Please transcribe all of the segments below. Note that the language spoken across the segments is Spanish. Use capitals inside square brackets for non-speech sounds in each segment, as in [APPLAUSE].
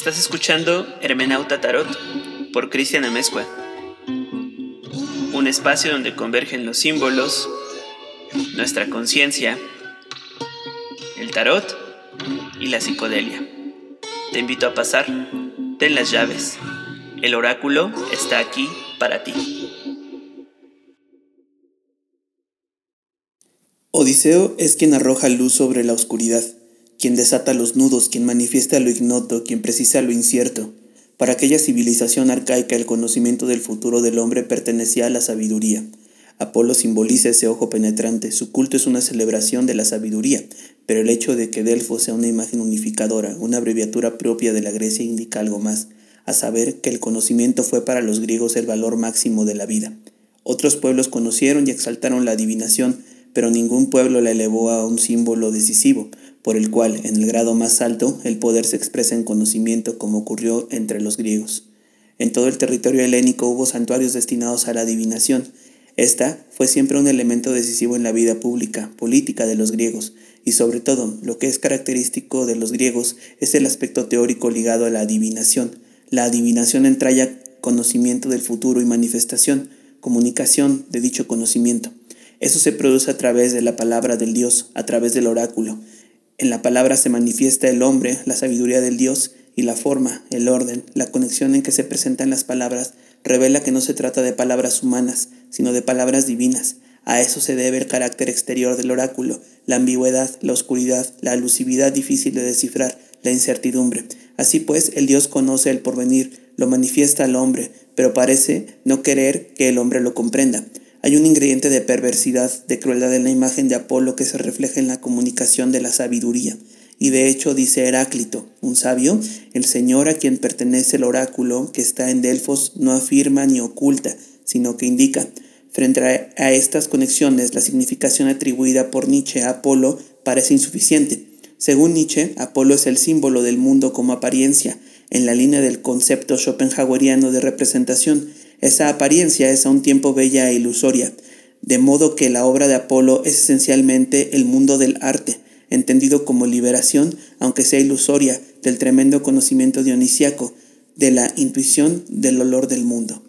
Estás escuchando Hermenauta Tarot por Cristian Amezcua. Un espacio donde convergen los símbolos, nuestra conciencia, el tarot y la psicodelia. Te invito a pasar, ten las llaves. El oráculo está aquí para ti. Odiseo es quien arroja luz sobre la oscuridad quien desata los nudos, quien manifiesta lo ignoto, quien precisa lo incierto. Para aquella civilización arcaica el conocimiento del futuro del hombre pertenecía a la sabiduría. Apolo simboliza ese ojo penetrante, su culto es una celebración de la sabiduría, pero el hecho de que Delfos sea una imagen unificadora, una abreviatura propia de la Grecia indica algo más, a saber que el conocimiento fue para los griegos el valor máximo de la vida. Otros pueblos conocieron y exaltaron la adivinación, pero ningún pueblo la elevó a un símbolo decisivo, por el cual, en el grado más alto, el poder se expresa en conocimiento como ocurrió entre los griegos. En todo el territorio helénico hubo santuarios destinados a la adivinación. Esta fue siempre un elemento decisivo en la vida pública, política de los griegos, y sobre todo, lo que es característico de los griegos es el aspecto teórico ligado a la adivinación. La adivinación entraña conocimiento del futuro y manifestación, comunicación de dicho conocimiento. Eso se produce a través de la palabra del Dios, a través del oráculo. En la palabra se manifiesta el hombre, la sabiduría del Dios y la forma, el orden, la conexión en que se presentan las palabras revela que no se trata de palabras humanas, sino de palabras divinas. A eso se debe el carácter exterior del oráculo, la ambigüedad, la oscuridad, la alusividad difícil de descifrar, la incertidumbre. Así pues, el Dios conoce el porvenir, lo manifiesta al hombre, pero parece no querer que el hombre lo comprenda. Hay un ingrediente de perversidad, de crueldad en la imagen de Apolo que se refleja en la comunicación de la sabiduría. Y de hecho dice Heráclito, un sabio, el Señor a quien pertenece el oráculo que está en Delfos no afirma ni oculta, sino que indica. Frente a estas conexiones, la significación atribuida por Nietzsche a Apolo parece insuficiente. Según Nietzsche, Apolo es el símbolo del mundo como apariencia, en la línea del concepto schopenhaueriano de representación, esa apariencia es a un tiempo bella e ilusoria, de modo que la obra de Apolo es esencialmente el mundo del arte, entendido como liberación, aunque sea ilusoria, del tremendo conocimiento dionisíaco, de la intuición del olor del mundo.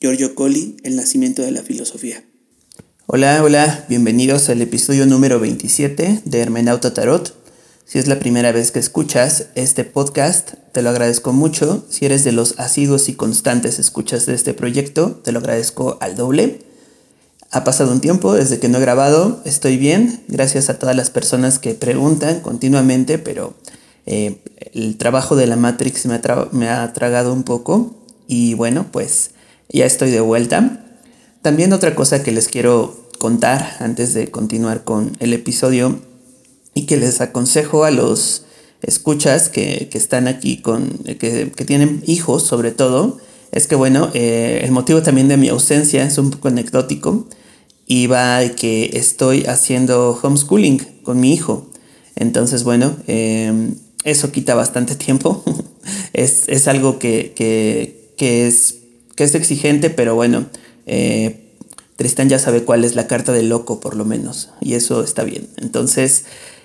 Giorgio Colli, El nacimiento de la filosofía. Hola, hola, bienvenidos al episodio número 27 de Hermenauta Tarot. Si es la primera vez que escuchas este podcast, te lo agradezco mucho. Si eres de los asiduos y constantes escuchas de este proyecto, te lo agradezco al doble. Ha pasado un tiempo desde que no he grabado, estoy bien, gracias a todas las personas que preguntan continuamente, pero eh, el trabajo de la Matrix me ha, me ha tragado un poco y bueno, pues ya estoy de vuelta. También otra cosa que les quiero contar antes de continuar con el episodio y que les aconsejo a los escuchas que, están aquí con, que, tienen hijos sobre todo, es que bueno, eh, el motivo también de mi ausencia es un poco anecdótico y va de que estoy haciendo homeschooling con mi hijo. Entonces, bueno, em, eso quita bastante tiempo. [LAUGHS] es, algo que, es, que es exigente, pero bueno, eh, Tristan ya sabe cuál es la carta del loco, por lo menos, y eso está bien. Entonces,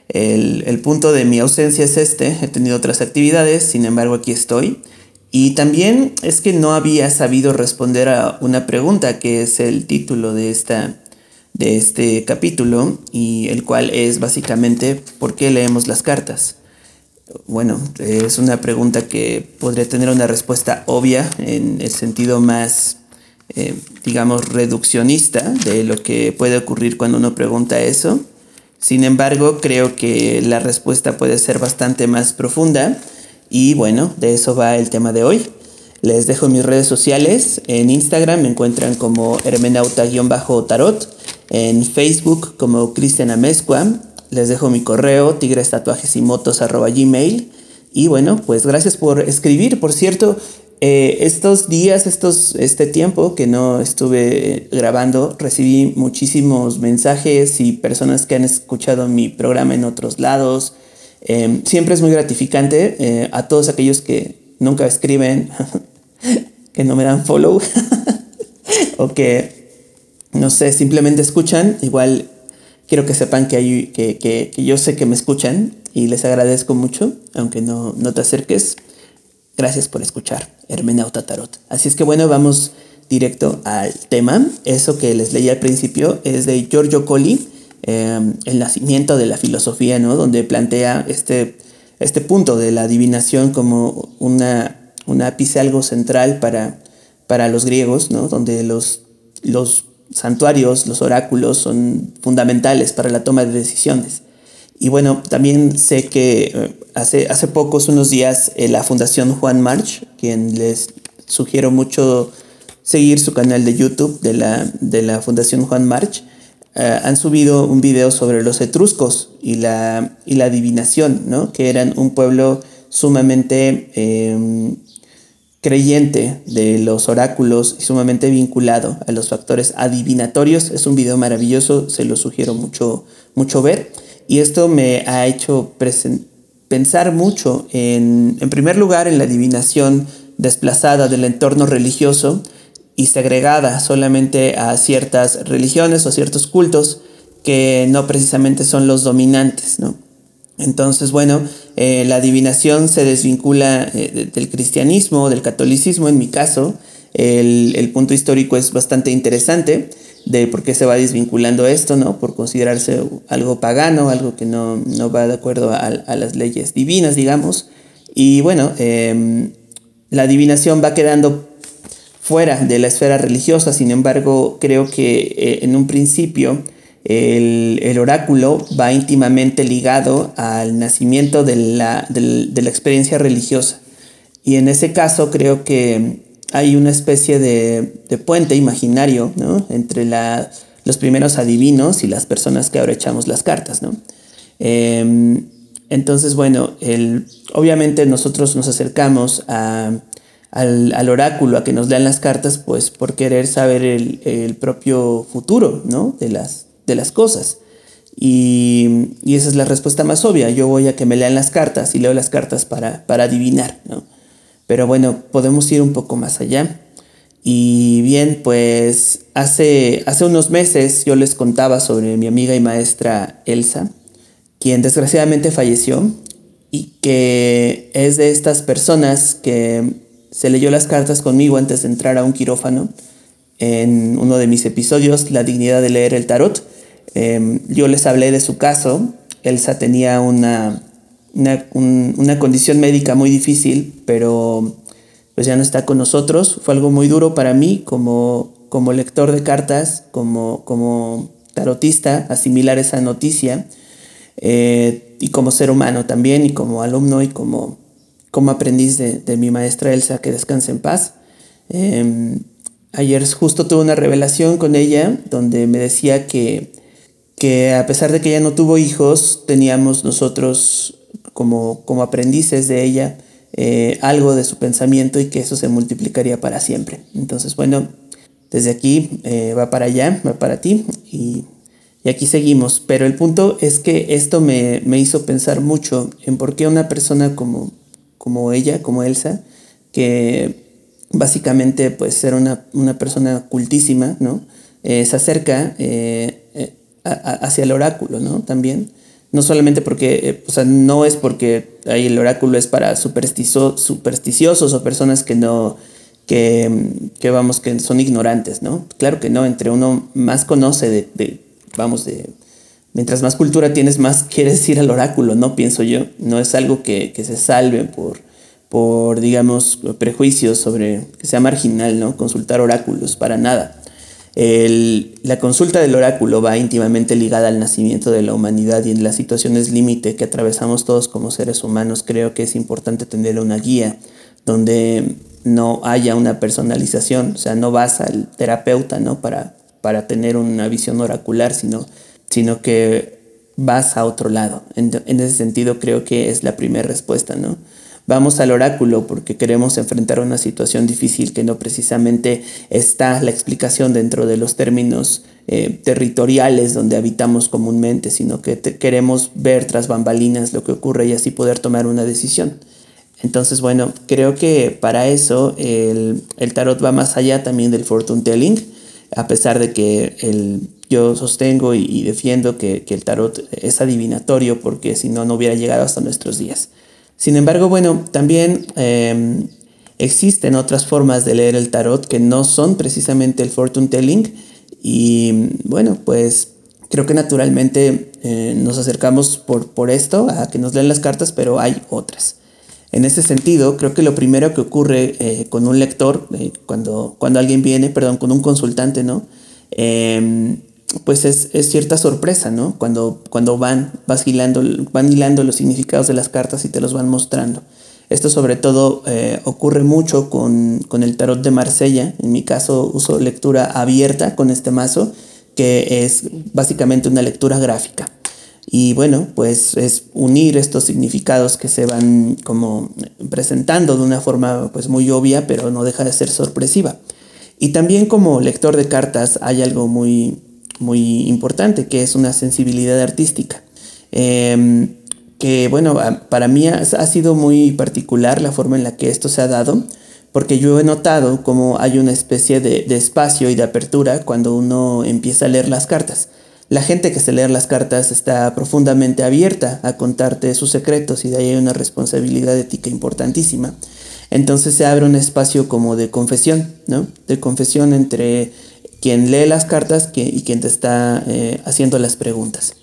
el, punto de mi ausencia es este, he tenido otras actividades, sin embargo aquí estoy. Y también es que no había sabido responder a una pregunta que es el título de, esta, de este capítulo y el cual es básicamente ¿por qué leemos las cartas? Bueno, es una pregunta que podría tener una respuesta obvia en el sentido más, eh, digamos, reduccionista de lo que puede ocurrir cuando uno pregunta eso. Sin embargo, creo que la respuesta puede ser bastante más profunda y bueno, de eso va el tema de hoy. Les dejo mis redes sociales. En Instagram me encuentran como hermenauta-tarot. En Facebook como Cristian Amezcua. Les dejo mi correo tigres tatuajes y motos gmail. Y bueno, pues gracias por escribir. Por cierto, eh, estos días, estos, este tiempo que no estuve grabando, recibí muchísimos mensajes y personas que han escuchado mi programa en otros lados. Em, siempre es muy gratificante eh, a todos aquellos que nunca escriben, [LAUGHS] que no me dan follow [LAUGHS] o que, no sé, simplemente escuchan. Igual quiero que sepan que, hay, que, que, yo sé que me escuchan y les agradezco mucho, aunque no, no te acerques. Gracias por escuchar, Hermenauta Tarot. Así es que bueno, vamos directo al tema. Eso que les leí al principio es de Giorgio Colli, em, El nacimiento de la filosofía, ¿no? Donde plantea este, este punto de la adivinación como una, un ápice algo central para, para los griegos, ¿no? Donde los, los santuarios, los oráculos son fundamentales para la toma de decisiones. Y bueno, también sé que eh, hace, hace pocos, unos días, eh, la Fundación Juan March, quien les sugiero mucho seguir su canal de YouTube de la, de la Fundación Juan March, eh, han subido un video sobre los etruscos y la, y la adivinación, ¿no? que eran un pueblo sumamente em, creyente de los oráculos y sumamente vinculado a los factores adivinatorios. Es un video maravilloso, se lo sugiero mucho, mucho ver. Y esto me ha hecho pensar mucho en, en primer lugar, en la adivinación desplazada del entorno religioso y segregada solamente a ciertas religiones o ciertos cultos que no precisamente son los dominantes, ¿no? Entonces, bueno, eh, la adivinación se desvincula eh, del cristianismo, del catolicismo en mi caso. El, el, punto histórico es bastante interesante de por qué se va desvinculando esto, ¿no? Por considerarse algo pagano, algo que no, no va de acuerdo a, las leyes divinas, digamos. Y bueno, eh, la adivinación va quedando fuera de la esfera religiosa, sin embargo, creo que eh, en un principio el, el, oráculo va íntimamente ligado al nacimiento de la, de la experiencia religiosa. Y en ese caso creo que hay una especie de, puente imaginario ¿no? entre los primeros adivinos y las personas que ahora echamos las cartas. ¿no? Eh, entonces, bueno, obviamente nosotros nos acercamos al, oráculo, a que nos lean las cartas, pues por querer saber el, propio futuro ¿no? de, las, de las cosas. Y, y, esa es la respuesta más obvia. Yo voy a que me lean las cartas y leo las cartas para, para adivinar. ¿no? Pero bueno, podemos ir un poco más allá. Y bien, pues hace, hace unos meses yo les contaba sobre mi amiga y maestra Elsa, quien desgraciadamente falleció y que es de estas personas que se leyó las cartas conmigo antes de entrar a un quirófano en uno de mis episodios, La dignidad de leer el tarot. Eh, yo les hablé de su caso. Elsa tenía una una, un, una condición médica muy difícil, pero pues ya no está con nosotros. Fue algo muy duro para mí como, como lector de cartas, como, como tarotista, asimilar esa noticia, eh, y como ser humano también, y como alumno, y como, como aprendiz de, de mi maestra Elsa, que descanse en paz. Eh, ayer justo tuve una revelación con ella donde me decía que, que a pesar de que ella no tuvo hijos, teníamos nosotros como, como aprendices de ella eh, algo de su pensamiento y que eso se multiplicaría para siempre. Entonces, bueno, desde aquí eh, va para allá, va para ti y, y, aquí seguimos. Pero el punto es que esto me, me, hizo pensar mucho en por qué una persona como, como ella, como Elsa, que básicamente pues era una, una persona cultísima, ¿no? Eh, se acerca hacia el oráculo, ¿no? También no solamente porque, eh, o sea, no es porque ahí el oráculo es para supersticio, supersticiosos o personas que no, que, que, vamos, que son ignorantes, ¿no? Claro que no, entre uno más conoce de, de, vamos, de, mientras más cultura tienes, más [LAUGHS] quieres ir al oráculo, ¿no? Pienso yo, no es algo que, que se salve por, por, digamos, prejuicios sobre que sea marginal, ¿no? Consultar oráculos, para nada. El, la consulta del oráculo va íntimamente ligada al nacimiento de la humanidad y en las situaciones límite que atravesamos todos como seres humanos creo que es importante tener una guía donde no haya una personalización, o sea, no vas al terapeuta ¿no? para, para tener una visión oracular, sino, sino que vas a otro lado. En, en ese sentido creo que es la primera respuesta, ¿no? Vamos al oráculo porque queremos enfrentar una situación difícil que no precisamente está la explicación dentro de los términos eh, territoriales donde habitamos comúnmente, sino que queremos ver tras bambalinas lo que ocurre y así poder tomar una decisión. Entonces, bueno, creo que para eso el, el tarot va más allá también del fortune telling, a pesar de que el, yo sostengo y, y defiendo que, que el tarot es adivinatorio porque si no, no hubiera llegado hasta nuestros días. Sin embargo, bueno, también em, existen otras formas de leer el tarot que no son precisamente el fortune telling y bueno, pues creo que naturalmente eh, nos acercamos por, por esto a que nos lean las cartas, pero hay otras. En ese sentido, creo que lo primero que ocurre eh, con un lector, eh, cuando, cuando alguien viene, perdón, con un consultante, ¿no? Em, pues es, cierta sorpresa, ¿no? Cuando, cuando van, vas hilando, van hilando los significados de las cartas y te los van mostrando. Esto sobre todo eh, ocurre mucho con, con, el tarot de Marsella. En mi caso uso lectura abierta con este mazo, que es básicamente una lectura gráfica. Y bueno, pues es unir estos significados que se van como presentando de una forma pues muy obvia, pero no deja de ser sorpresiva. Y también como lector de cartas hay algo muy, muy importante, que es una sensibilidad artística. Em, que bueno, para mí ha, sido muy particular la forma en la que esto se ha dado, porque yo he notado como hay una especie de, de espacio y de apertura cuando uno empieza a leer las cartas. La gente que se lee las cartas está profundamente abierta a contarte sus secretos y de ahí hay una responsabilidad ética importantísima. Entonces se abre un espacio como de confesión, ¿no? De confesión entre quien lee las cartas y quien te está eh, haciendo las preguntas.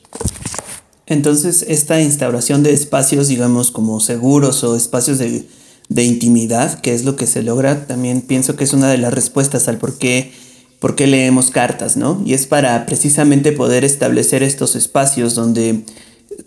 Entonces esta instauración de espacios, digamos, como seguros o espacios de, de intimidad, que es lo que se logra, también pienso que es una de las respuestas al por qué por qué leemos cartas, ¿no? Y es para precisamente poder establecer estos espacios donde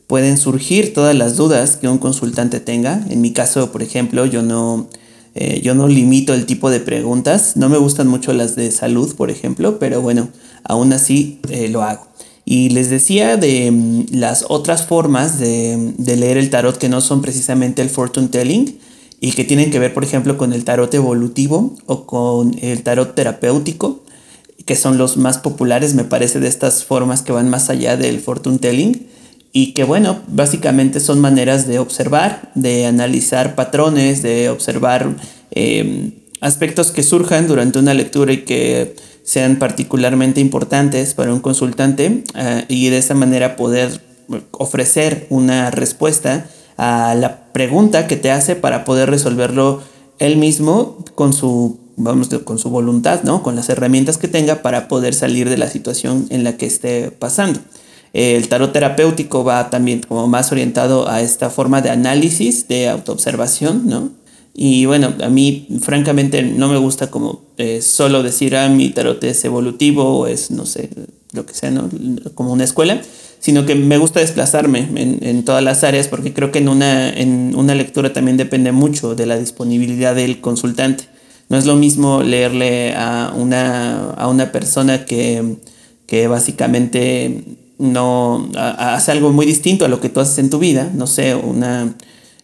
pueden surgir todas las dudas que un consultante tenga. En mi caso, por ejemplo, yo no, eh, yo no limito el tipo de preguntas. No me gustan mucho las de salud, por ejemplo, pero bueno, aún así eh, lo hago. Y les decía de mm, las otras formas de, de, leer el tarot que no son precisamente el fortune telling y que tienen que ver, por ejemplo, con el tarot evolutivo o con el tarot terapéutico que son los más populares, me parece, de estas formas que van más allá del fortune telling y que bueno, básicamente son maneras de observar, de analizar patrones, de observar em, aspectos que surjan durante una lectura y que sean particularmente importantes para un consultante eh, y de esa manera poder ofrecer una respuesta a la pregunta que te hace para poder resolverlo él mismo con su vamos, con su voluntad, ¿no? Con las herramientas que tenga para poder salir de la situación en la que esté pasando. El tarot terapéutico va también como más orientado a esta forma de análisis, de autoobservación, ¿no? Y bueno, a mí francamente no me gusta como eh, solo decir, ah, mi tarot es evolutivo o es, no sé, lo que sea, ¿no? Como una escuela, sino que me gusta desplazarme en, en, todas las áreas porque creo que en una, en una lectura también depende mucho de la disponibilidad del consultante. No es lo mismo leerle a una, a una persona que, que básicamente no hace algo muy distinto a lo que tú haces en tu vida. No sé, una,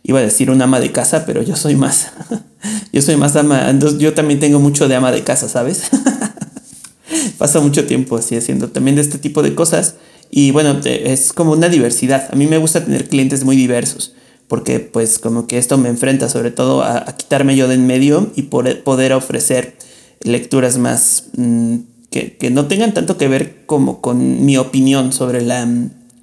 iba a decir una ama de casa, pero yo soy más, [LAUGHS] yo soy más ama, yo también tengo mucho de ama de casa, ¿sabes? [LAUGHS] Paso mucho tiempo así haciendo también de este tipo de cosas y bueno, es como una diversidad. A mí me gusta tener clientes muy diversos porque pues como que esto me enfrenta sobre todo a, quitarme yo de en medio y poder, ofrecer lecturas más mm, que, no tengan tanto que ver como con mi opinión sobre la,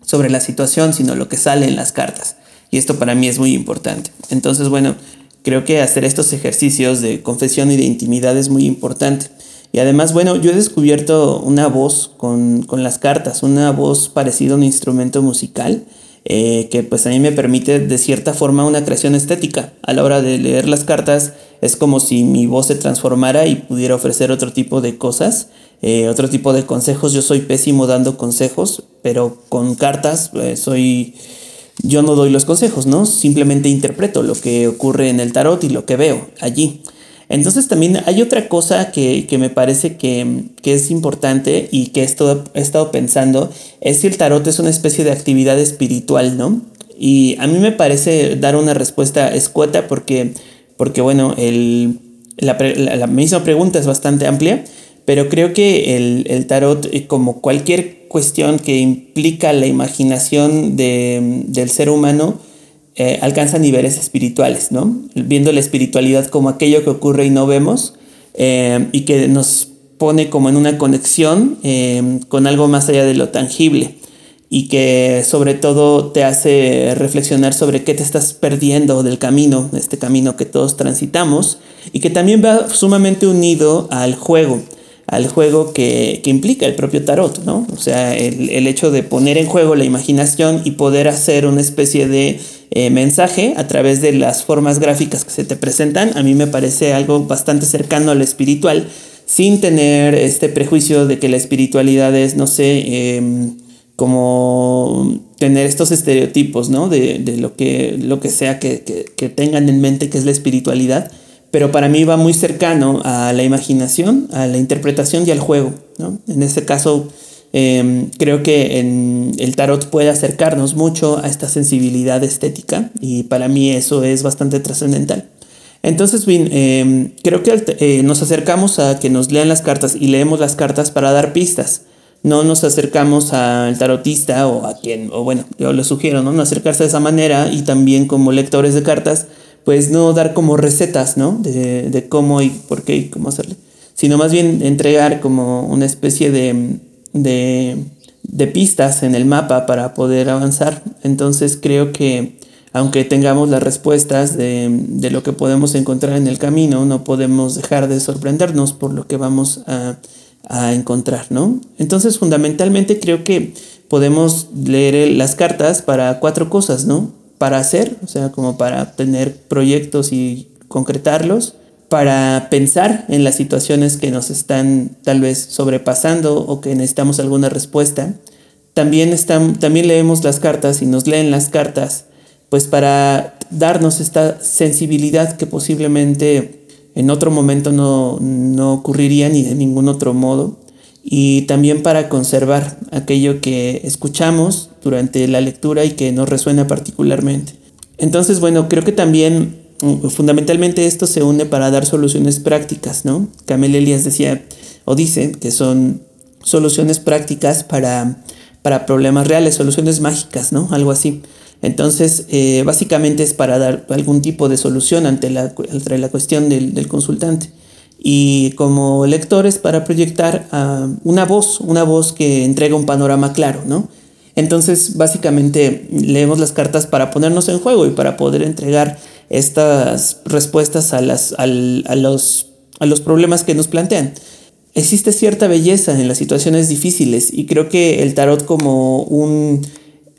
sobre la situación, sino lo que sale en las cartas. Y esto para mí es muy importante. Entonces, bueno, creo que hacer estos ejercicios de confesión y de intimidad es muy importante. Y además, bueno, yo he descubierto una voz con, con las cartas, una voz parecida a un instrumento musical eh, que pues a mí me permite de cierta forma una creación estética. A la hora de leer las cartas es como si mi voz se transformara y pudiera ofrecer otro tipo de cosas, eh, otro tipo de consejos. Yo soy pésimo dando consejos, pero con cartas eh, soy... Yo no doy los consejos, ¿no? Simplemente interpreto lo que ocurre en el tarot y lo que veo allí. Entonces también hay otra cosa que, me parece que, es importante y que he estado, he estado pensando, es si el tarot es una especie de actividad espiritual, ¿no? Y a mí me parece dar una respuesta escueta porque, porque bueno, el, la, misma pregunta es bastante amplia, pero creo que el, tarot, eh, como cualquier cuestión que implica la imaginación del ser humano, eh, alcanza niveles espirituales, ¿no? Viendo la espiritualidad como aquello que ocurre y no vemos eh, y que nos pone como en una conexión eh, con algo más allá de lo tangible. y que sobre todo te hace reflexionar sobre qué te estás perdiendo del camino, este camino que todos transitamos, y que también va sumamente unido al juego, al juego que, implica el propio tarot, ¿no? O sea, el, hecho de poner en juego la imaginación y poder hacer una especie de eh, mensaje a través de las formas gráficas que se te presentan, a mí me parece algo bastante cercano al espiritual, sin tener este prejuicio de que la espiritualidad es, no sé, em, como tener estos estereotipos, ¿no? De, lo, que, lo que sea que, tengan en mente que es la espiritualidad, pero para mí va muy cercano a la imaginación, a la interpretación y al juego, ¿no? En este caso, em, creo que el tarot puede acercarnos mucho a esta sensibilidad estética y para mí eso es bastante trascendental. Entonces, bien, em, creo que eh, nos acercamos a que nos lean las cartas y leemos las cartas para dar pistas no nos acercamos al tarotista o a quien, o bueno, yo lo sugiero, ¿no? No acercarse de esa manera y también como lectores de cartas, pues no dar como recetas, ¿no? De, de cómo y por qué y cómo hacerle, sino más bien entregar como una especie de, de, de pistas en el mapa para poder avanzar. Entonces creo que aunque tengamos las respuestas de, de, lo que podemos encontrar en el camino, no podemos dejar de sorprendernos por lo que vamos a a encontrar, ¿no? Entonces, fundamentalmente creo que podemos leer las cartas para cuatro cosas, ¿no? Para hacer, o sea, como para tener proyectos y concretarlos, para pensar en las situaciones que nos están tal vez sobrepasando o que necesitamos alguna respuesta. También, están, también leemos las cartas y nos leen las cartas, pues para darnos esta sensibilidad que posiblemente en otro momento no, no ocurriría ni de ningún otro modo. Y también para conservar aquello que escuchamos durante la lectura y que nos resuena particularmente. Entonces, bueno, creo que también mm, fundamentalmente esto se une para dar soluciones prácticas, ¿no? Camel Elias decía o dice que son soluciones prácticas para, para problemas reales, soluciones mágicas, ¿no? Algo así. Entonces, eh, básicamente es para dar algún tipo de solución ante la, la cuestión del, consultante. Y como lectores para proyectar ah, una voz, una voz que entrega un panorama claro, ¿no? Entonces, básicamente leemos las cartas para ponernos en juego y para poder entregar estas respuestas a, las, a, los, a los problemas que nos plantean. Existe cierta belleza en las situaciones difíciles y creo que el tarot como un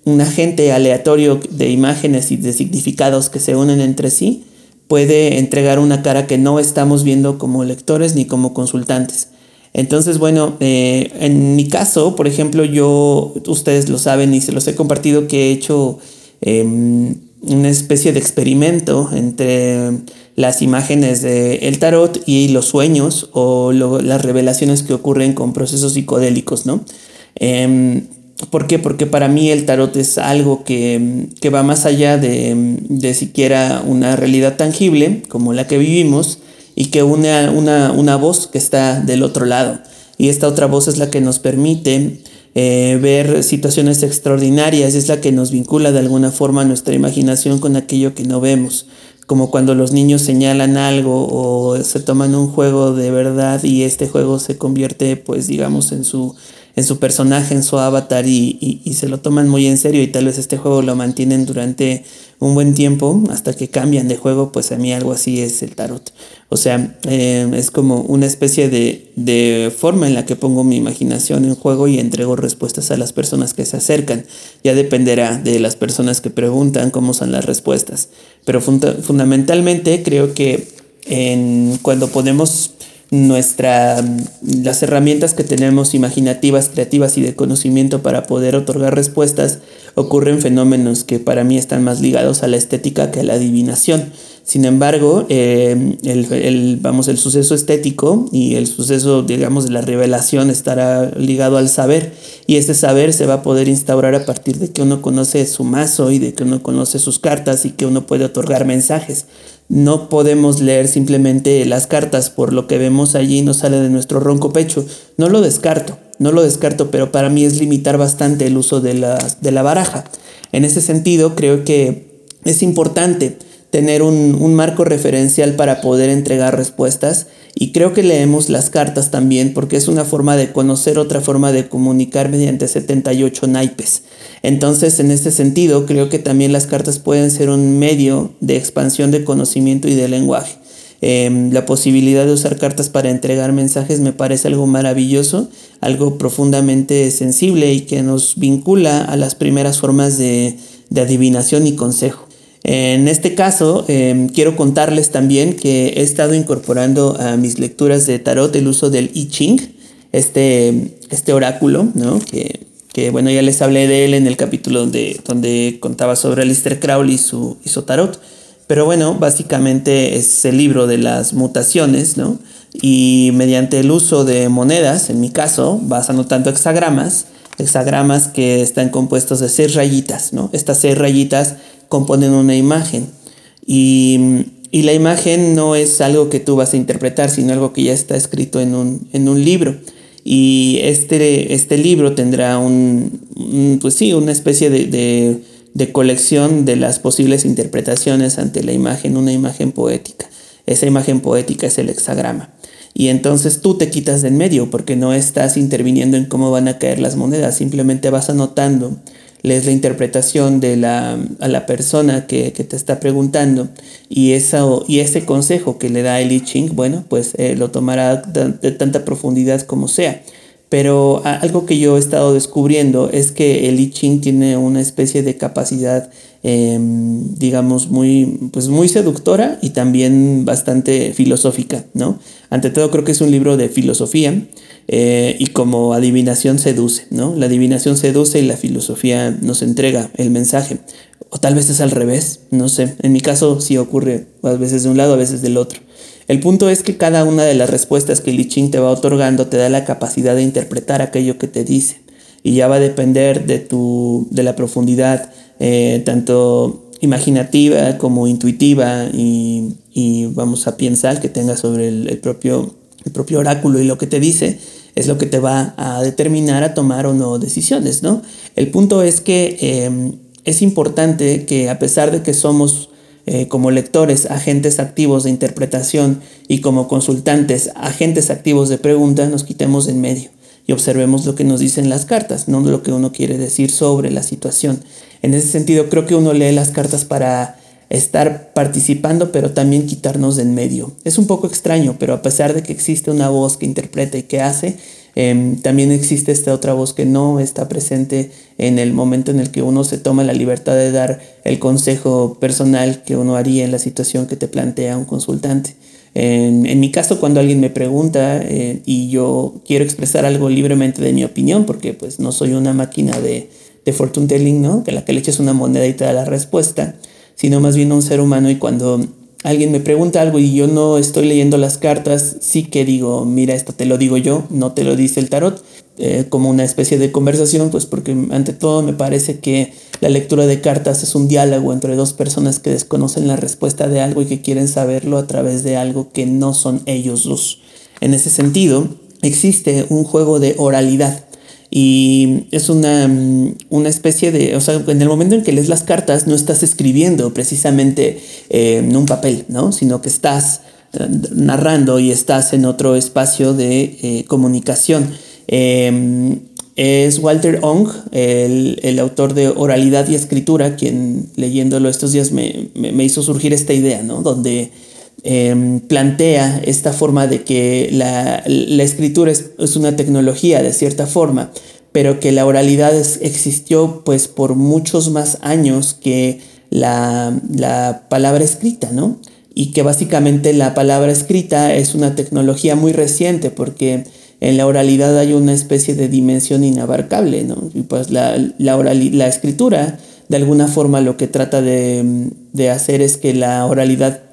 un agente aleatorio de imágenes y de significados que se unen entre sí puede entregar una cara que no estamos viendo como lectores ni como consultantes. Entonces, bueno, eh, en mi caso, por ejemplo, yo, ustedes lo saben y se los he compartido que he hecho em, una especie de experimento entre las imágenes del el tarot y los sueños o las revelaciones que ocurren con procesos psicodélicos, ¿no? Em, ¿Por qué? Porque para mí el tarot es algo que, va más allá de, de, siquiera una realidad tangible como la que vivimos y que une una, una voz que está del otro lado. Y esta otra voz es la que nos permite eh, ver situaciones extraordinarias, es la que nos vincula de alguna forma nuestra imaginación con aquello que no vemos como cuando los niños señalan algo o se toman un juego de verdad y este juego se convierte pues digamos en su en su personaje, en su avatar y, se lo toman muy en serio y tal vez este juego lo mantienen durante un buen tiempo hasta que cambian de juego, pues a mí algo así es el tarot. O sea, eh, es como una especie de, forma en la que pongo mi imaginación en juego y entrego respuestas a las personas que se acercan. Ya dependerá de las personas que preguntan cómo son las respuestas. Pero fundamentalmente creo que cuando podemos nuestra, las herramientas que tenemos imaginativas, creativas y de conocimiento para poder otorgar respuestas, ocurren fenómenos que para mí están más ligados a la estética que a la adivinación. Sin embargo, eh, el, vamos, el suceso estético y el suceso, digamos, de la revelación estará ligado al saber y ese saber se va a poder instaurar a partir de que uno conoce su mazo y de que uno conoce sus cartas y que uno puede otorgar mensajes. No podemos leer simplemente las cartas por lo que vemos allí no sale de nuestro ronco pecho. No lo descarto, no lo descarto, pero para mí es limitar bastante el uso de la, de la baraja. En ese sentido, creo que es importante tener un, marco referencial para poder entregar respuestas Y creo que leemos las cartas también porque es una forma de conocer otra forma de comunicar mediante 78 naipes. Entonces, en este sentido, creo que también las cartas pueden ser un medio de expansión de conocimiento y de lenguaje. Em, la posibilidad de usar cartas para entregar mensajes me parece algo maravilloso, algo profundamente sensible y que nos vincula a las primeras formas de, adivinación y consejo. En este caso, em, quiero contarles también que he estado incorporando a mis lecturas de tarot el uso del I Ching, este, este oráculo, ¿no? que, que, bueno, ya les hablé de él en el capítulo donde, donde contaba sobre Alistair Crowley y su, y su tarot. Pero bueno, básicamente es el libro de las mutaciones, ¿no? Y mediante el uso de monedas, en mi caso, vas anotando hexagramas, hexagramas que están compuestos de seis rayitas, ¿no? Estas seis rayitas componen una imagen. Y, la imagen no es algo que tú vas a interpretar, sino algo que ya está escrito en un, libro. Y este, este libro tendrá un, pues sí, una especie de de colección de las posibles interpretaciones ante la imagen, una imagen poética. Esa imagen poética es el hexagrama. Y entonces tú te quitas de en medio porque no estás interviniendo en cómo van a caer las monedas, simplemente vas anotando, lees la interpretación de la, a la persona que, te está preguntando y, esa, y ese consejo que le da el I Ching, bueno, pues eh, lo tomará de tanta profundidad como sea. Pero algo que yo he estado descubriendo es que el I Ching tiene una especie de capacidad, em, digamos, muy, pues muy seductora y también bastante filosófica, ¿no? Ante todo creo que es un libro de filosofía eh, y como adivinación seduce, ¿no? La adivinación seduce y la filosofía nos entrega el mensaje. O tal vez es al revés, no sé. En mi caso sí ocurre a veces de un lado, a veces del otro. El punto es que cada una de las respuestas que I te va otorgando te da la capacidad de interpretar aquello que te dice. Y ya va a depender de, tu, de la profundidad, eh, tanto imaginativa como intuitiva y, vamos a pensar que tengas sobre el, propio, el propio oráculo y lo que te dice es lo que te va a determinar a tomar o no decisiones, ¿no? El punto es que eh, es importante que a pesar de que somos eh, como lectores, agentes activos de interpretación y como consultantes, agentes activos de pregunta, nos quitemos en medio y observemos lo que nos dicen las cartas, no lo que uno quiere decir sobre la situación. En ese sentido, creo que uno lee las cartas para estar participando, pero también quitarnos de en medio. Es un poco extraño, pero a pesar de que existe una voz que interpreta y que hace, Em, también existe esta otra voz que no está presente en el momento en el que uno se toma la libertad de dar el consejo personal que uno haría en la situación que te plantea un consultante. En, mi caso, cuando alguien me pregunta eh, y yo quiero expresar algo libremente de mi opinión, porque pues no soy una máquina de, de fortune telling, ¿no? Que la que le eches una moneda y te da la respuesta, sino más bien un ser humano y cuando alguien me pregunta algo y yo no estoy leyendo las cartas, sí que digo, mira, esto te lo digo yo, no te lo dice el tarot, eh, como una especie de conversación, pues porque ante todo me parece que la lectura de cartas es un diálogo entre dos personas que desconocen la respuesta de algo y que quieren saberlo a través de algo que no son ellos dos. En ese sentido, existe un juego de oralidad y es una, mm, una, especie de, o sea, en el momento en que lees las cartas no estás escribiendo precisamente eh, en un papel, ¿no? Sino que estás eh, narrando y estás en otro espacio de eh, comunicación. Em, es Walter Ong, el, el, autor de Oralidad y Escritura, quien leyéndolo estos días me, me, hizo surgir esta idea, ¿no? Donde Em, plantea esta forma de que la, escritura es, una tecnología de cierta forma, pero que la oralidad existió pues por muchos más años que la, la palabra escrita, ¿no? Y que básicamente la palabra escrita es una tecnología muy reciente porque en la oralidad hay una especie de dimensión inabarcable, ¿no? Y pues la, la, la escritura de alguna forma lo que trata de, de hacer es que la oralidad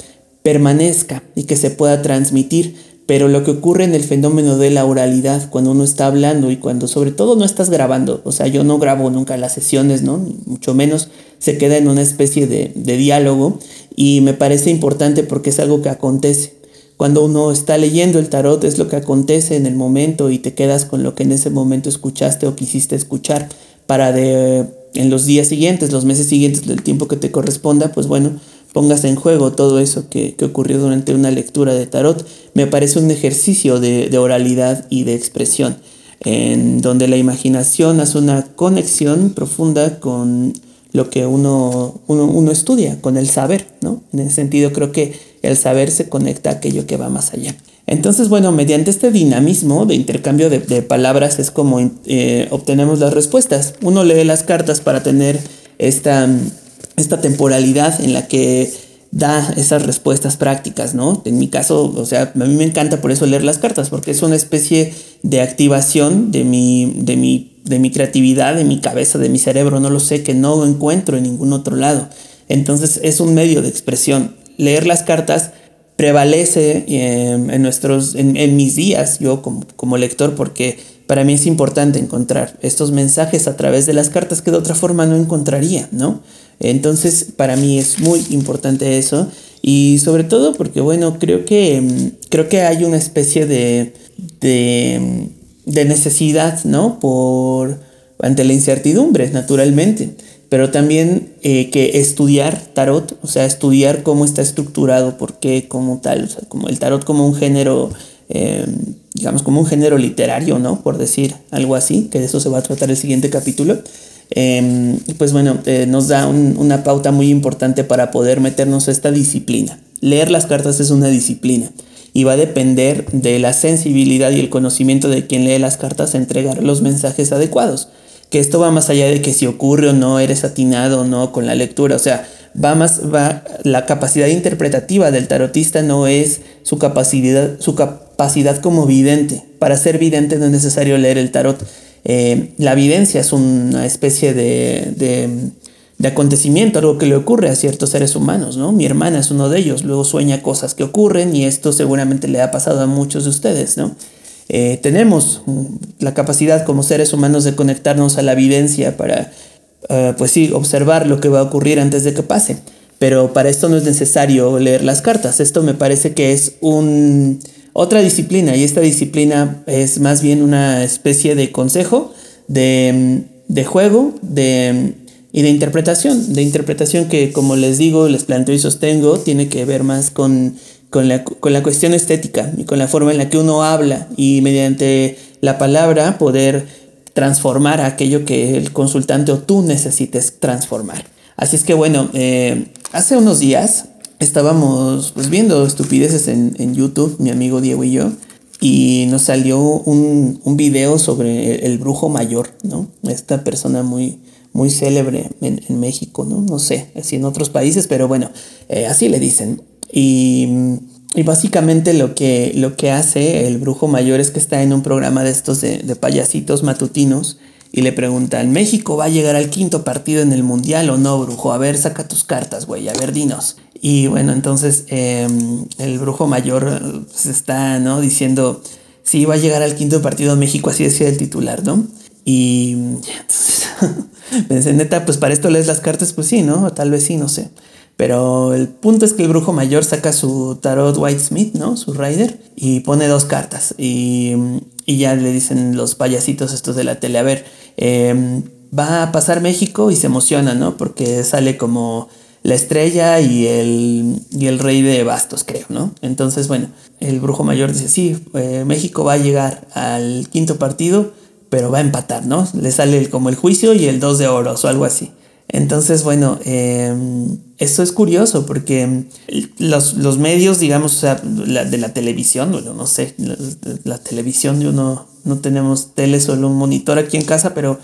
permanezca y que se pueda transmitir. Pero lo que ocurre en el fenómeno de la oralidad, cuando uno está hablando y cuando sobre todo no estás grabando, o sea, yo no grabo nunca las sesiones, ¿no? mucho menos se queda en una especie de, de diálogo y me parece importante porque es algo que acontece. Cuando uno está leyendo el tarot es lo que acontece en el momento y te quedas con lo que en ese momento escuchaste o quisiste escuchar para de en los días siguientes, los meses siguientes, del tiempo que te corresponda, pues bueno, pongas en juego todo eso que, ocurrió durante una lectura de tarot, me parece un ejercicio de, oralidad y de expresión, en donde la imaginación hace una conexión profunda con lo que uno, uno, estudia, con el saber, ¿no? En ese sentido creo que el saber se conecta a aquello que va más allá. Entonces, bueno, mediante este dinamismo de intercambio de, de palabras es como eh, obtenemos las respuestas. Uno lee las cartas para tener esta, esta temporalidad en la que da esas respuestas prácticas, ¿no? En mi caso, o sea, a mí me encanta por eso leer las cartas, porque es una especie de activación de mi, de mi, de mi creatividad, de mi cabeza, de mi cerebro, no lo sé, que no encuentro en ningún otro lado. Entonces es un medio de expresión. Leer las cartas prevalece em, en, nuestros, en, mis días, yo como, como lector, porque para mí es importante encontrar estos mensajes a través de las cartas que de otra forma no encontraría, ¿no? Entonces, para mí es muy importante eso. Y sobre todo porque, bueno, creo que, em, creo que hay una especie de, de, de necesidad, ¿no? Por, ante la incertidumbre, naturalmente pero también eh, que estudiar tarot, o sea, estudiar cómo está estructurado, por qué, como tal, o sea, como el tarot como un género, em, digamos, como un género literario, ¿no? Por decir algo así, que de eso se va a tratar el siguiente capítulo. Eh, pues bueno, eh, nos da un, una pauta muy importante para poder meternos a esta disciplina. Leer las cartas es una disciplina y va a depender de la sensibilidad y el conocimiento de quien lee las cartas a entregar los mensajes adecuados que esto va más allá de que si ocurre o no, eres atinado o no con la lectura, o sea, va más, va, la capacidad interpretativa del tarotista no es su capacidad, su capacidad como vidente. Para ser vidente no es necesario leer el tarot. Eh, la evidencia es una especie de, de, acontecimiento, algo que le ocurre a ciertos seres humanos, ¿no? Mi hermana es uno de ellos, luego sueña cosas que ocurren y esto seguramente le ha pasado a muchos de ustedes, ¿no? Eh, tenemos la capacidad como seres humanos de conectarnos a la evidencia para, eh, pues sí, observar lo que va a ocurrir antes de que pase. Pero para esto no es necesario leer las cartas. Esto me parece que es un, otra disciplina y esta disciplina es más bien una especie de consejo, de, de juego de, y de interpretación. De interpretación que, como les digo, les planteo y sostengo, tiene que ver más con con la, con la cuestión estética y con la forma en la que uno habla y mediante la palabra poder transformar aquello que el consultante o tú necesites transformar. Así es que bueno, eh, hace unos días estábamos pues, viendo estupideces en, en, YouTube, mi amigo Diego y yo, y nos salió un, un video sobre el, brujo mayor, ¿no? Esta persona muy, muy célebre en, en, México, ¿no? No sé, así en otros países, pero bueno, eh, así le dicen. Y, y, básicamente lo que, lo que hace el brujo mayor es que está en un programa de estos de, de payasitos matutinos y le preguntan, ¿México va a llegar al quinto partido en el Mundial o no, brujo? A ver, saca tus cartas, güey, a ver, dinos. Y bueno, entonces eh, el brujo mayor pues, está, ¿no? Diciendo, sí, va a llegar al quinto partido en México, así decía el titular, ¿no? Y entonces [LAUGHS] pensé, neta, pues para esto lees las cartas, pues sí, ¿no? Tal vez sí, no sé. Pero el punto es que el brujo mayor saca su tarot White Smith, ¿no? Su rider, y pone dos cartas. Y, y, ya le dicen los payasitos estos de la tele, a ver, eh, va a pasar México y se emociona, ¿no? Porque sale como la estrella y el, y el rey de bastos, creo, ¿no? Entonces, bueno, el brujo mayor dice, sí, eh, México va a llegar al quinto partido, pero va a empatar, ¿no? Le sale como el juicio y el dos de oros o algo así. Entonces, bueno, eh, esto es curioso porque los, los medios, digamos, o sea, la, de la televisión, bueno, no sé, la, televisión, yo no, no tenemos tele, solo un monitor aquí en casa, pero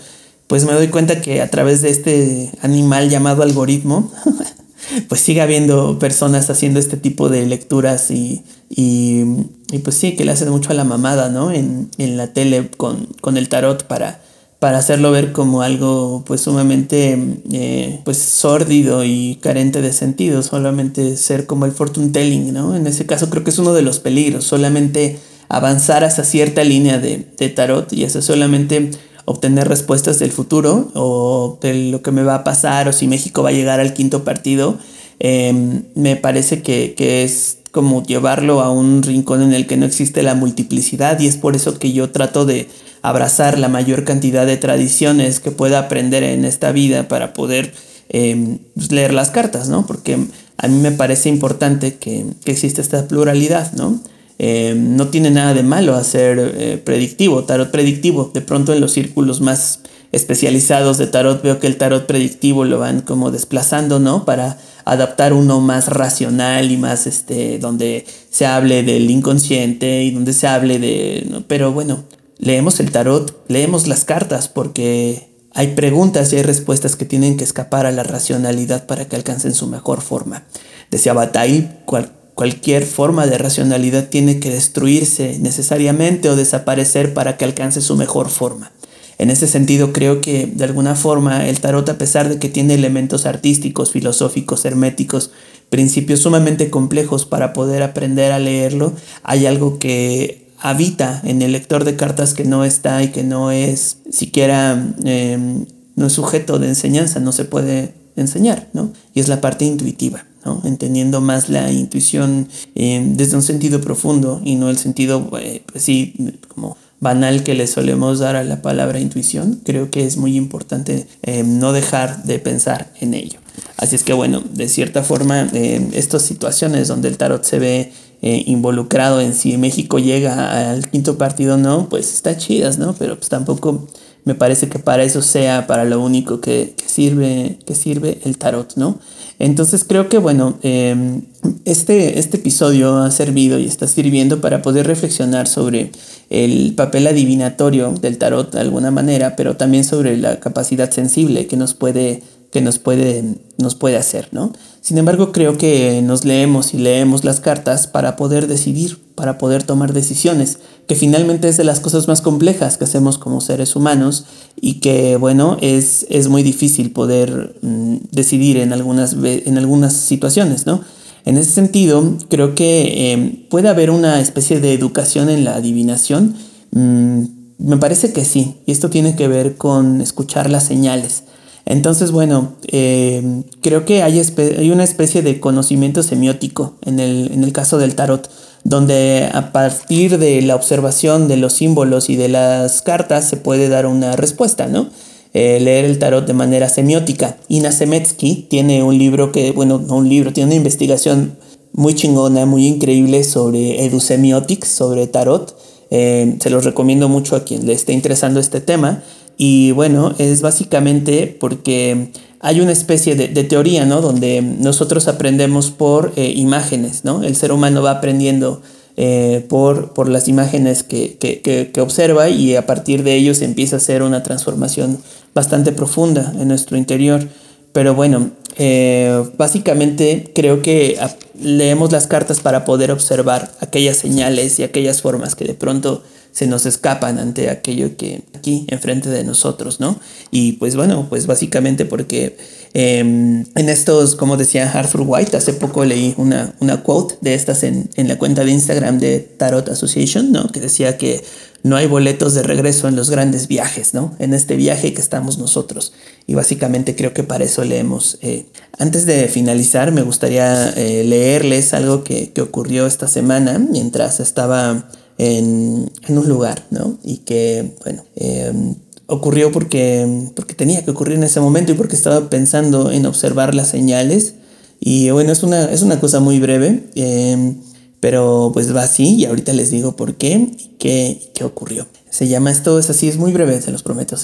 pues me doy cuenta que a través de este animal llamado algoritmo, [LAUGHS] pues sigue habiendo personas haciendo este tipo de lecturas y, y, y, pues sí, que le hacen mucho a la mamada, ¿no? En, en la tele con, con el tarot para para hacerlo ver como algo pues sumamente eh, pues sórdido y carente de sentido, solamente ser como el fortune telling, ¿no? En ese caso creo que es uno de los peligros, solamente avanzar hasta cierta línea de, de tarot y eso solamente obtener respuestas del futuro o de lo que me va a pasar o si México va a llegar al quinto partido, eh, me parece que, que es como llevarlo a un rincón en el que no existe la multiplicidad y es por eso que yo trato de abrazar la mayor cantidad de tradiciones que pueda aprender en esta vida para poder eh, leer las cartas, ¿no? Porque a mí me parece importante que, que exista esta pluralidad, ¿no? Eh, no tiene nada de malo hacer eh, predictivo, tarot predictivo. De pronto en los círculos más especializados de tarot veo que el tarot predictivo lo van como desplazando, ¿no? Para adaptar uno más racional y más, este, donde se hable del inconsciente y donde se hable de... Pero bueno, leemos el tarot, leemos las cartas porque hay preguntas y hay respuestas que tienen que escapar a la racionalidad para que alcancen su mejor forma. Decía Bataille, cual, cualquier forma de racionalidad tiene que destruirse necesariamente o desaparecer para que alcance su mejor forma. En ese sentido creo que de alguna forma el tarot a pesar de que tiene elementos artísticos, filosóficos, herméticos, principios sumamente complejos para poder aprender a leerlo, hay algo que habita en el lector de cartas que no está y que no es siquiera, em, no es sujeto de enseñanza, no se puede enseñar, ¿no? Y es la parte intuitiva, ¿no? Entendiendo más la intuición em, desde un sentido profundo y no el sentido, eh, pues sí, como banal que le solemos dar a la palabra intuición, creo que es muy importante em, no dejar de pensar en ello. Así es que bueno, de cierta forma, estas situaciones donde el tarot se ve eh, involucrado en si México llega al quinto partido o no, pues está chidas, ¿no? Pero pues tampoco me parece que para eso sea para lo único que, sirve, que sirve el tarot, ¿no? Entonces creo que bueno, em, este, este episodio ha servido y está sirviendo para poder reflexionar sobre el papel adivinatorio del tarot de alguna manera, pero también sobre la capacidad sensible que nos puede que nos puede, nos puede hacer, ¿no? Sin embargo, creo que nos leemos y leemos las cartas para poder decidir, para poder tomar decisiones, que finalmente es de las cosas más complejas que hacemos como seres humanos y que, bueno, es, es muy difícil poder mm, decidir en algunas, en algunas situaciones, ¿no? En ese sentido, creo que em, puede haber una especie de educación en la adivinación. Mm, me parece que sí, y esto tiene que ver con escuchar las señales. Entonces, bueno, eh, creo que hay, una especie de conocimiento semiótico en el, en el caso del tarot, donde a partir de la observación de los símbolos y de las cartas se puede dar una respuesta, ¿no? Eh, leer el tarot de manera semiótica. Ina Semetsky tiene un libro que, bueno, no un libro, tiene una investigación muy chingona, muy increíble sobre edusemiotics, sobre tarot. Eh, se los recomiendo mucho a quien le esté interesando este tema. Y bueno, es básicamente porque hay una especie de, teoría, ¿no? Donde nosotros aprendemos por eh, imágenes, ¿no? El ser humano va aprendiendo eh, por, por, las imágenes que, que, observa y a partir de ellos empieza a hacer una transformación bastante profunda en nuestro interior. Pero bueno, eh, básicamente creo que leemos las cartas para poder observar aquellas señales y aquellas formas que de pronto se nos escapan ante aquello que aquí enfrente de nosotros, ¿no? Y pues bueno, pues básicamente porque em, en estos, como decía Arthur White, hace poco leí una, una quote de estas en, en la cuenta de Instagram de Tarot Association, ¿no? Que decía que no hay boletos de regreso en los grandes viajes, ¿no? En este viaje que estamos nosotros. Y básicamente creo que para eso leemos. Eh, antes de finalizar, me gustaría eh, leerles algo que, ocurrió esta semana mientras estaba en, un lugar, ¿no? Y que, bueno, em, ocurrió porque, porque tenía que ocurrir en ese momento y porque estaba pensando en observar las señales. Y bueno, es una, es una cosa muy breve, em, pero pues va así y ahorita les digo por qué y qué, qué ocurrió. Se llama esto, es así, es muy breve, se los prometo.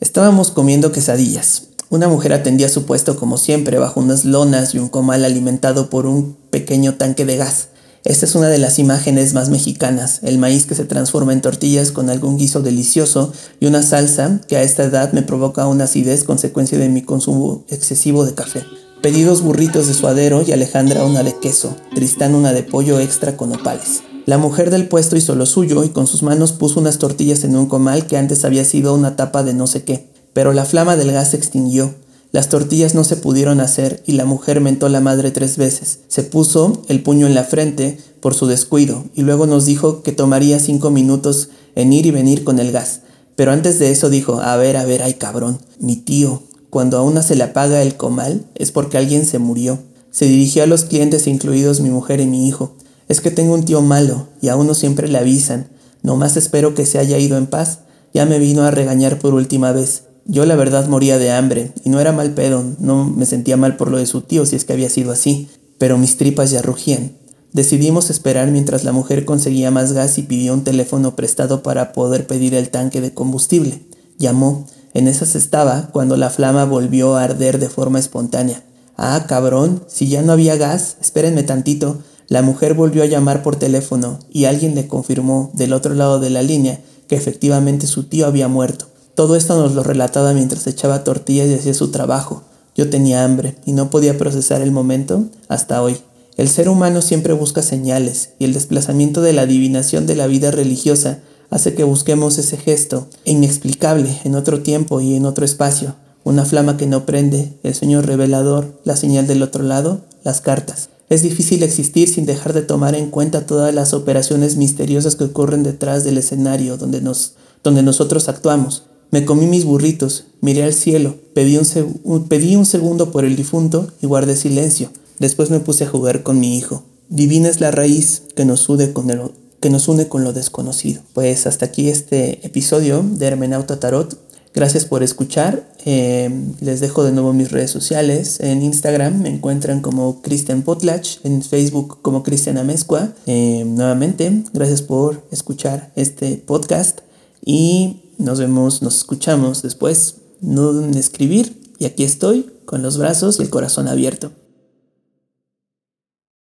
Estábamos comiendo quesadillas. Una mujer atendía su puesto como siempre bajo unas lonas y un comal alimentado por un pequeño tanque de gas. Esta es una de las imágenes más mexicanas, el maíz que se transforma en tortillas con algún guiso delicioso y una salsa que a esta edad me provoca una acidez consecuencia de mi consumo excesivo de café. Pedí dos burritos de suadero y Alejandra una de queso, Tristán una de pollo extra con opales. La mujer del puesto hizo lo suyo y con sus manos puso unas tortillas en un comal que antes había sido una tapa de no sé qué, pero la flama del gas se extinguió las tortillas no se pudieron hacer y la mujer mentó la madre tres veces. Se puso el puño en la frente por su descuido y luego nos dijo que tomaría cinco minutos en ir y venir con el gas. Pero antes de eso dijo, a ver, a ver, ay cabrón, mi tío, cuando a una se le apaga el comal es porque alguien se murió. Se dirigió a los clientes incluidos mi mujer y mi hijo. Es que tengo un tío malo y a uno siempre le avisan. Nomás espero que se haya ido en paz. Ya me vino a regañar por última vez Yo la verdad moría de hambre y no era mal pedo, no me sentía mal por lo de su tío si es que había sido así, pero mis tripas ya rugían. Decidimos esperar mientras la mujer conseguía más gas y pidió un teléfono prestado para poder pedir el tanque de combustible. Llamó. En esas estaba cuando la flama volvió a arder de forma espontánea. Ah, cabrón, si ya no había gas, espérenme tantito. La mujer volvió a llamar por teléfono y alguien le confirmó del otro lado de la línea que efectivamente su tío había muerto. Todo esto nos lo relataba mientras echaba tortillas y hacía su trabajo. Yo tenía hambre y no podía procesar el momento hasta hoy. El ser humano siempre busca señales y el desplazamiento de la adivinación de la vida religiosa hace que busquemos ese gesto inexplicable en otro tiempo y en otro espacio, una flama que no prende, el sueño revelador, la señal del otro lado, las cartas. Es difícil existir sin dejar de tomar en cuenta todas las operaciones misteriosas que ocurren detrás del escenario donde, nos, donde nosotros actuamos. Me comí mis burritos, miré al cielo, pedí un, pedí un segundo por el difunto y guardé silencio. Después me puse a jugar con mi hijo. Divina es la raíz que nos une con el, que nos une con lo desconocido. Pues hasta aquí este episodio de Hermenauta Tarot. Gracias por escuchar. Eh, les dejo de nuevo mis redes sociales. En Instagram me encuentran como Cristian Potlach, en Facebook como Cristian Amezcua. Eh, nuevamente, gracias por escuchar este podcast y nos vemos, nos escuchamos después. No escribir y aquí estoy con los brazos y el corazón abierto.